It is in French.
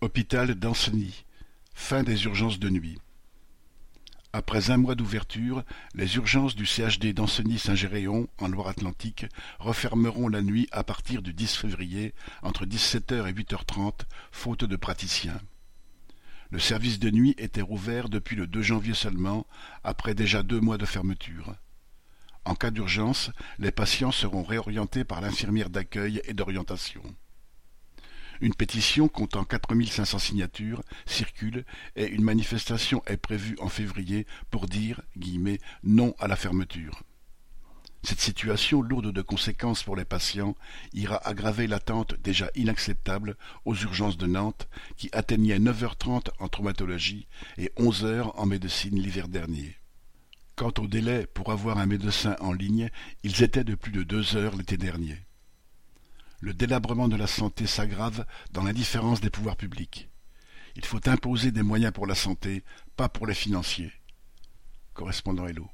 Hôpital d'Ancenis. Fin des urgences de nuit. Après un mois d'ouverture, les urgences du CHD d'Ancenis-Saint-Géréon, en Loire-Atlantique, refermeront la nuit à partir du 10 février, entre 17h et 8h30, faute de praticiens. Le service de nuit était rouvert depuis le 2 janvier seulement, après déjà deux mois de fermeture. En cas d'urgence, les patients seront réorientés par l'infirmière d'accueil et d'orientation. Une pétition comptant 4500 signatures circule et une manifestation est prévue en février pour dire non à la fermeture. Cette situation lourde de conséquences pour les patients ira aggraver l'attente déjà inacceptable aux urgences de Nantes qui atteignait 9h30 en traumatologie et 11h en médecine l'hiver dernier. Quant au délai pour avoir un médecin en ligne, ils étaient de plus de deux heures l'été dernier. Le délabrement de la santé s'aggrave dans l'indifférence des pouvoirs publics. Il faut imposer des moyens pour la santé, pas pour les financiers. Correspondant Hello.